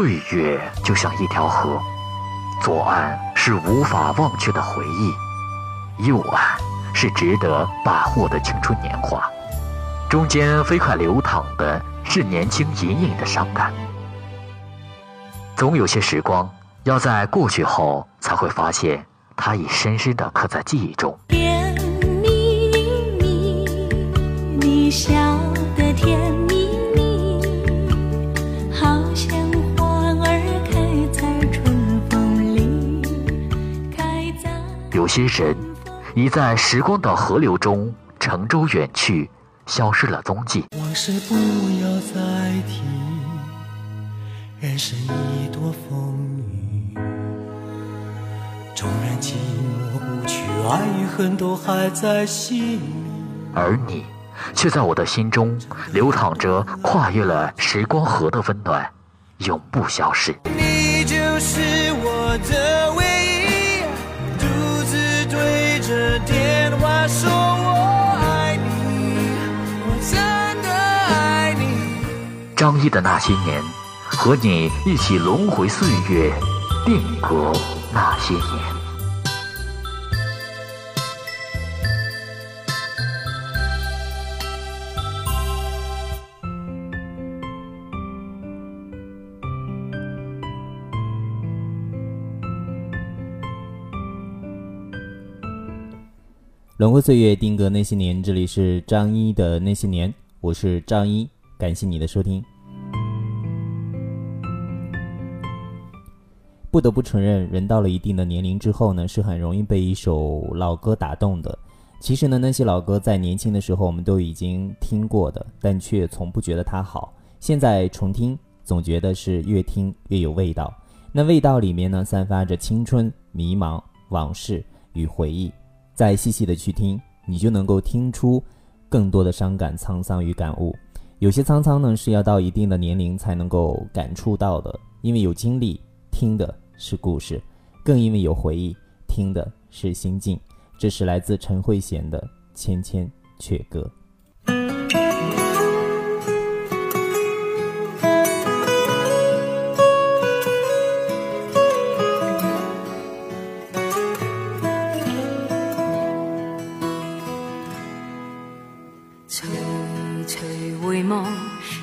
岁月就像一条河，左岸是无法忘却的回忆，右岸是值得把握的青春年华，中间飞快流淌的是年轻隐隐的伤感。总有些时光，要在过去后才会发现，它已深深的刻在记忆中。甜蜜蜜，你笑有些人，已在时光的河流中乘舟远去，消失了踪迹。往事不要再提。人生已多风雨，纵然寂寞不去，爱与恨都还在心里。而你，却在我的心中流淌着跨越了时光河的温暖，永不消逝。你就是我的说我爱你，我真的爱你张一的那些年。和你一起轮回岁月，定格那些年。轮回岁月，定格那些年。这里是张一的那些年，我是张一，感谢你的收听。不得不承认，人到了一定的年龄之后呢，是很容易被一首老歌打动的。其实呢，那些老歌在年轻的时候我们都已经听过的，但却从不觉得它好。现在重听，总觉得是越听越有味道。那味道里面呢，散发着青春、迷茫、往事与回忆。再细细的去听，你就能够听出更多的伤感、沧桑与感悟。有些沧桑呢，是要到一定的年龄才能够感触到的，因为有经历。听的是故事，更因为有回忆；听的是心境。这是来自陈慧娴的《千千阙歌》。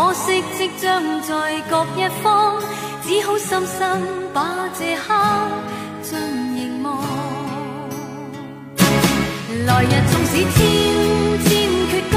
可惜即将在各一方，只好深深把这刻。尽凝望，来日纵使千千阙歌，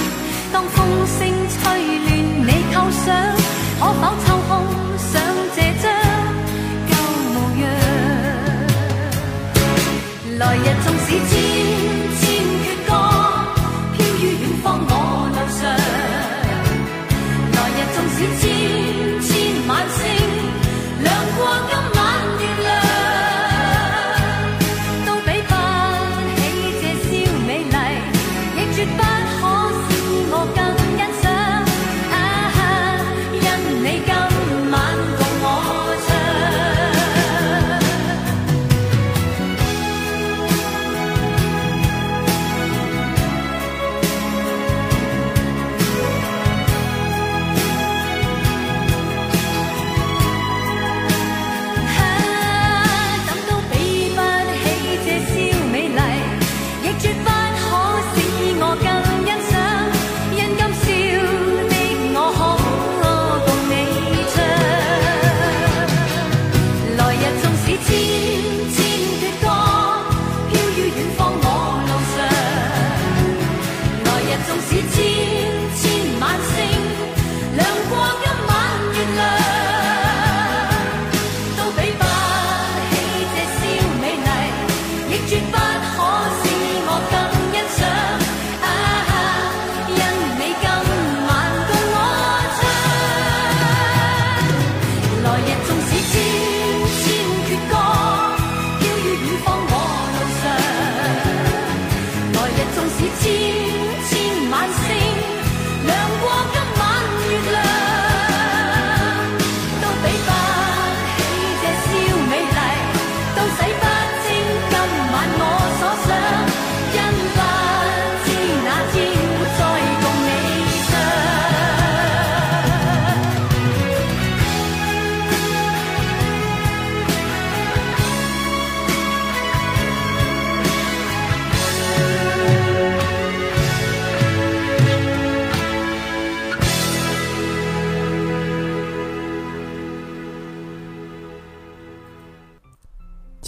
当风声吹乱你构想可否抽空想这张旧模样？来日纵使千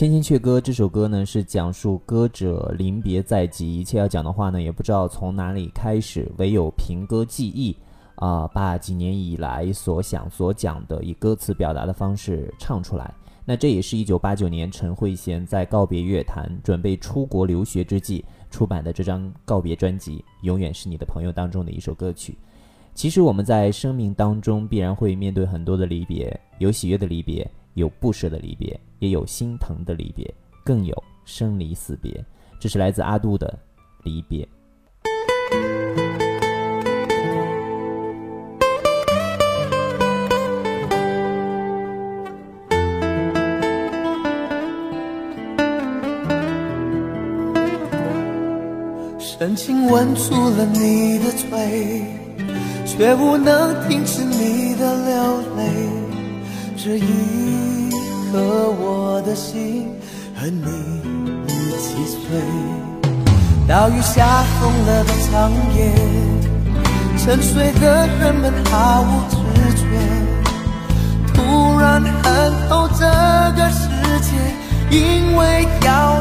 千千阙歌》这首歌呢，是讲述歌者临别在即，一切要讲的话呢，也不知道从哪里开始，唯有凭歌记忆，啊，把几年以来所想所讲的，以歌词表达的方式唱出来。那这也是一九八九年陈慧娴在告别乐坛、准备出国留学之际出版的这张告别专辑《永远是你的朋友》当中的一首歌曲。其实我们在生命当中必然会面对很多的离别，有喜悦的离别。有不舍的离别，也有心疼的离别，更有生离死别。这是来自阿杜的离别。深情吻住了你的嘴，却无能停止你的流泪。这一。刻我的心和你一起碎，大雨下疯了的长夜，沉睡的人们毫无知觉，突然恨透这个世界，因为要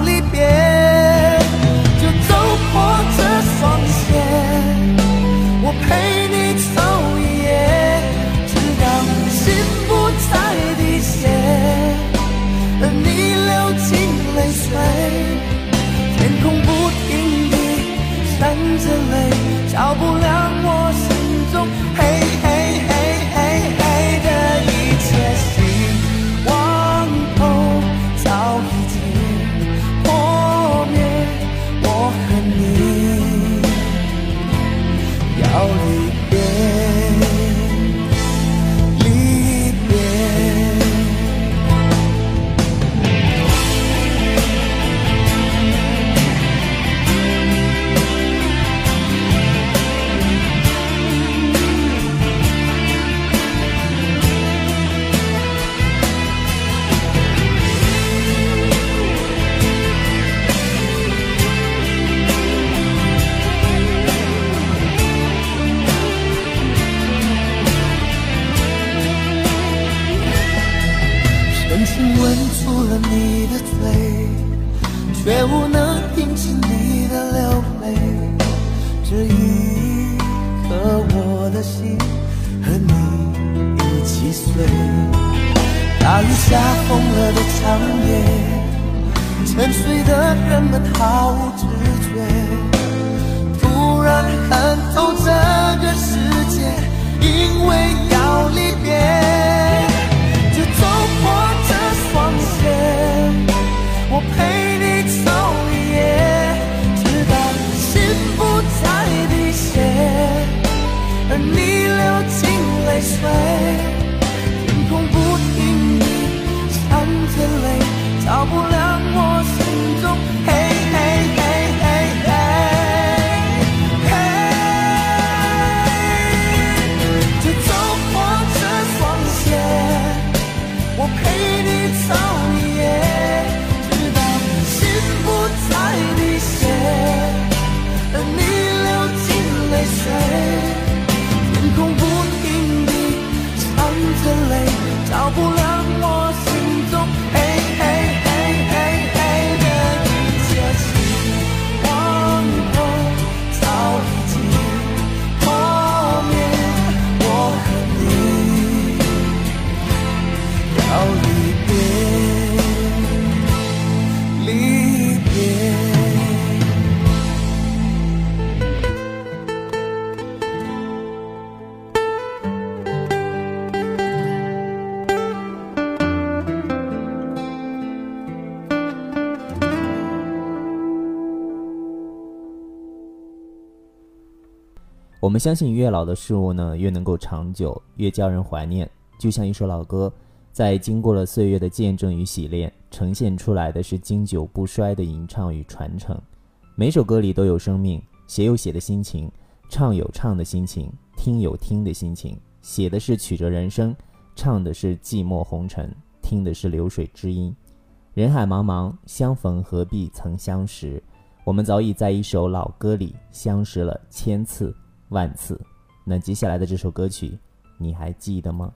我们相信，越老的事物呢，越能够长久，越叫人怀念。就像一首老歌，在经过了岁月的见证与洗练，呈现出来的是经久不衰的吟唱与传承。每首歌里都有生命，写有写的心情，唱有唱的心情，听有听的心情。写的是曲折人生，唱的是寂寞红尘，听的是流水知音。人海茫茫，相逢何必曾相识？我们早已在一首老歌里相识了千次。万次，那接下来的这首歌曲，你还记得吗？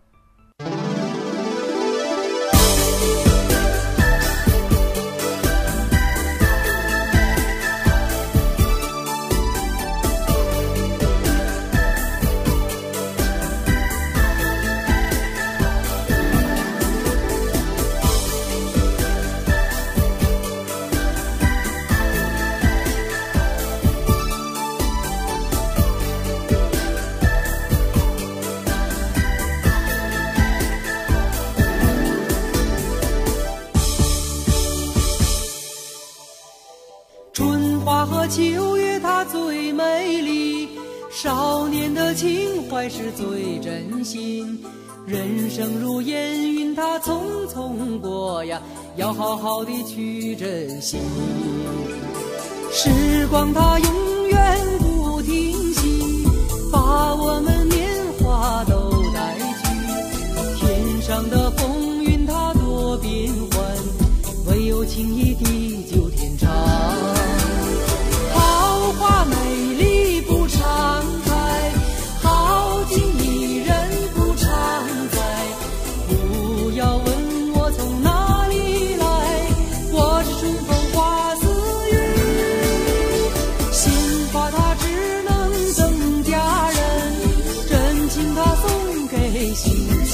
和秋月它最美丽，少年的情怀是最真心。人生如烟云，它匆匆过呀，要好好的去珍惜。时光它永远不停息，把我们年华都带去。天上的风云它多变幻，唯有情意地送给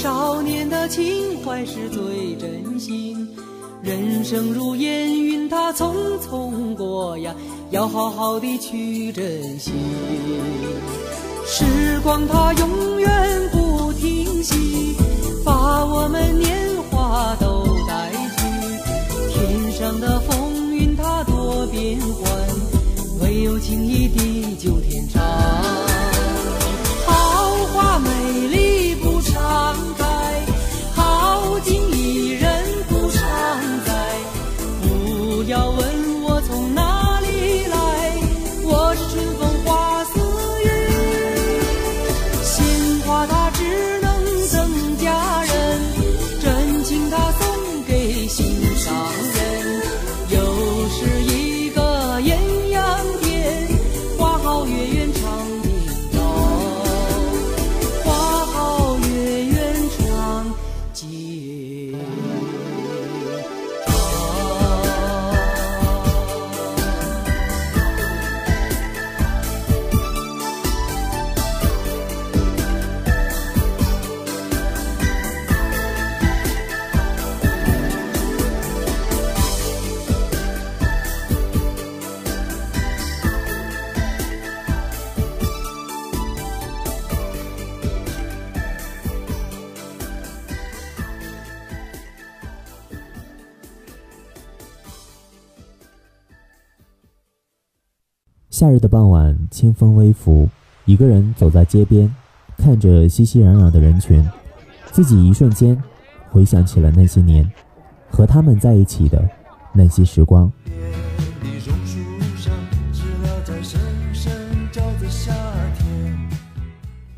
少年的情怀是最真心。人生如烟云，它匆匆过呀，要好好的去珍惜。时光它永远不停息，把我们年华都带去。天上的风云它多变幻，唯有情谊地夏日的傍晚，清风微拂，一个人走在街边，看着熙熙攘攘的人群，自己一瞬间回想起了那些年，和他们在一起的那些时光。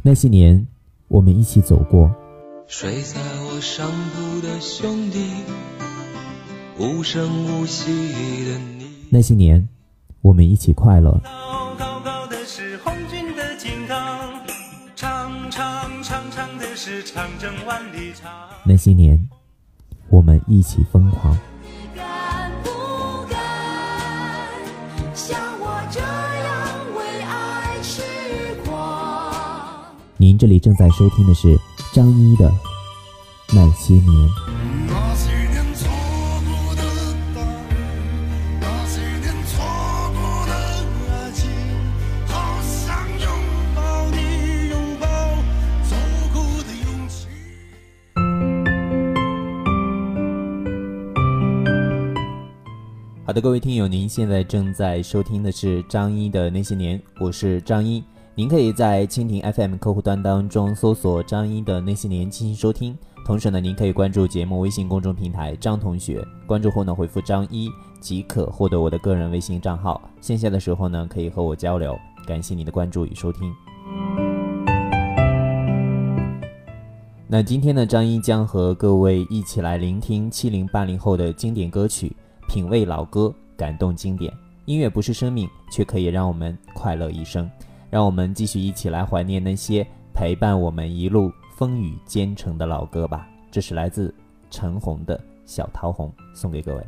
那些年，我们一起走过，睡在我上铺的兄弟，无声无息的你。那些年，我们一起快乐。高高的是红军的金刚，长长长长的是长征万里长。那些年，我们一起疯狂。敢不敢像我这样为爱痴狂？您这里正在收听的是张一的《》。那些年好的，各位听友，您现在正在收听的是张一的那些年，我是张一。您可以在蜻蜓 FM 客户端当中搜索张一的那些年进行收听。同时呢，您可以关注节目微信公众平台张同学，关注后呢回复张一即可获得我的个人微信账号。线下的时候呢，可以和我交流。感谢你的关注与收听。那今天呢，张一将和各位一起来聆听七零八零后的经典歌曲，品味老歌，感动经典。音乐不是生命，却可以让我们快乐一生。让我们继续一起来怀念那些陪伴我们一路风雨兼程的老歌吧。这是来自陈红的《小桃红》，送给各位。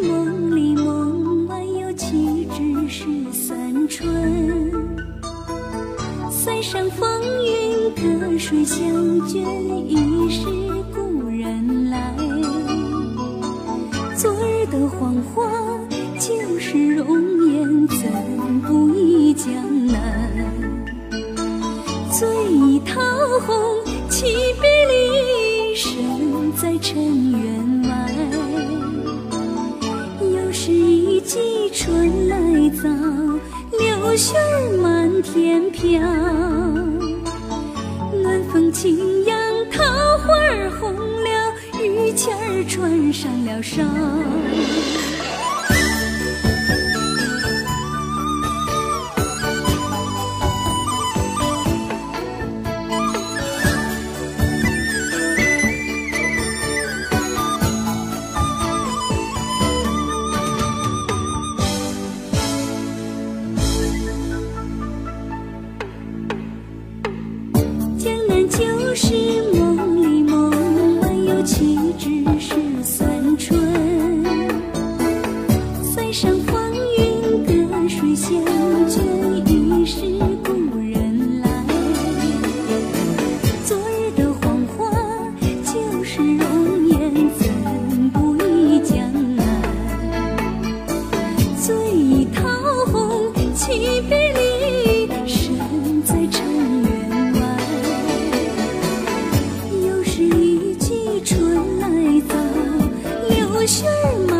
梦里梦外有气质是三春。塞上风云隔水相卷，已是故人来。昨日的黄花就是容颜，怎不忆江南？醉桃红，岂比离身在尘缘春来早，柳絮儿满天飘。暖风轻扬，桃花儿红了，玉签儿穿上了梢。柳絮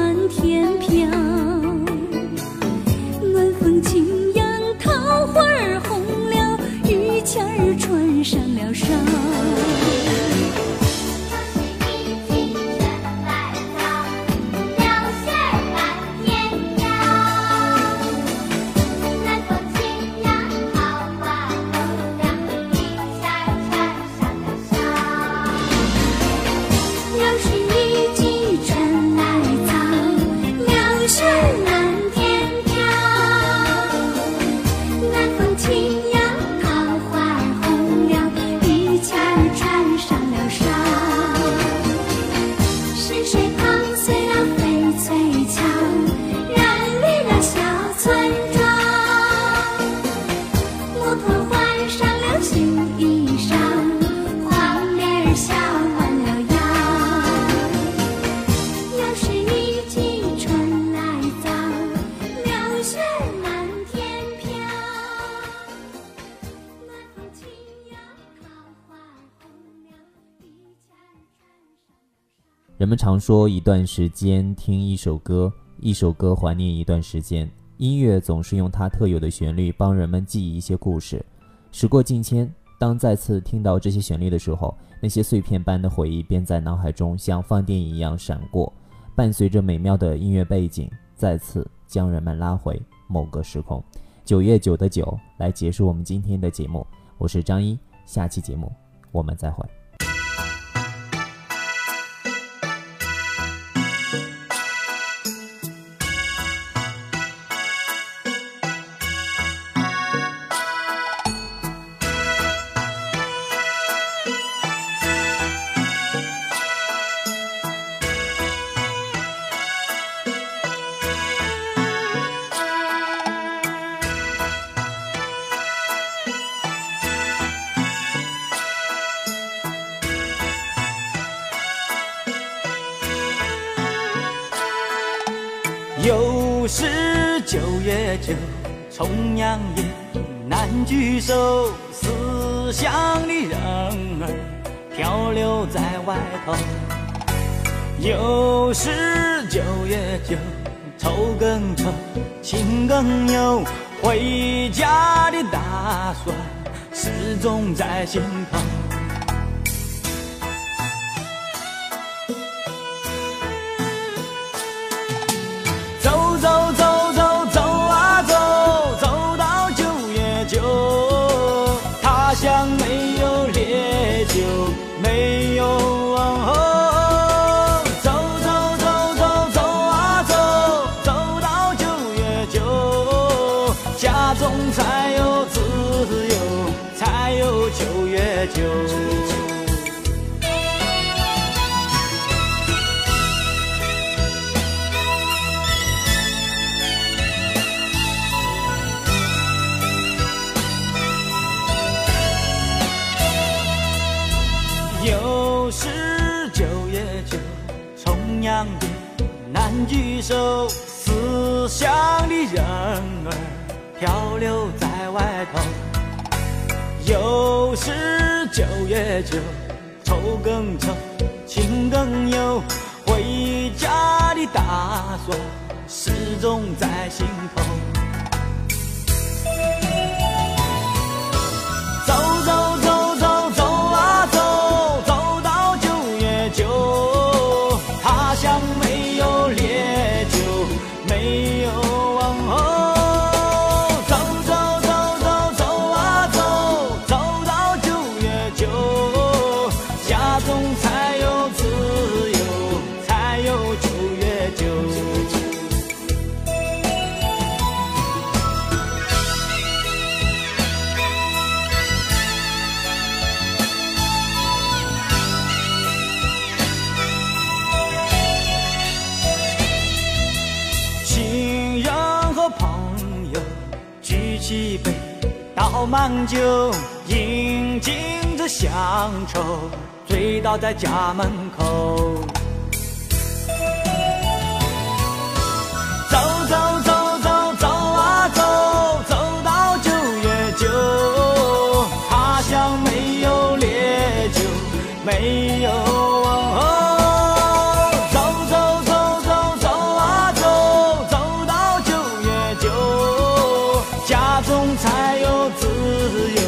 常说一段时间听一首歌一首歌怀念一段时间。音乐总是用它特有的旋律帮人们记忆一些故事时过境迁当再次听到这些旋律的时候那些碎片般的回忆便在脑海中像放电影一样闪过。伴随着美妙的音乐背景再次将人们拉回某个时空。九月九的九来结束我们今天的节目我是张一下期节目我们再会。更愁情更忧回家的打算始终在心头是九月九重阳夜难聚首，思乡的人儿漂流在外头。又是九月九愁更愁，情更忧，回家的打算始终在心头。九月九，亲人和朋友举起杯，倒满酒，饮尽这乡愁，醉倒在家门口。才有自由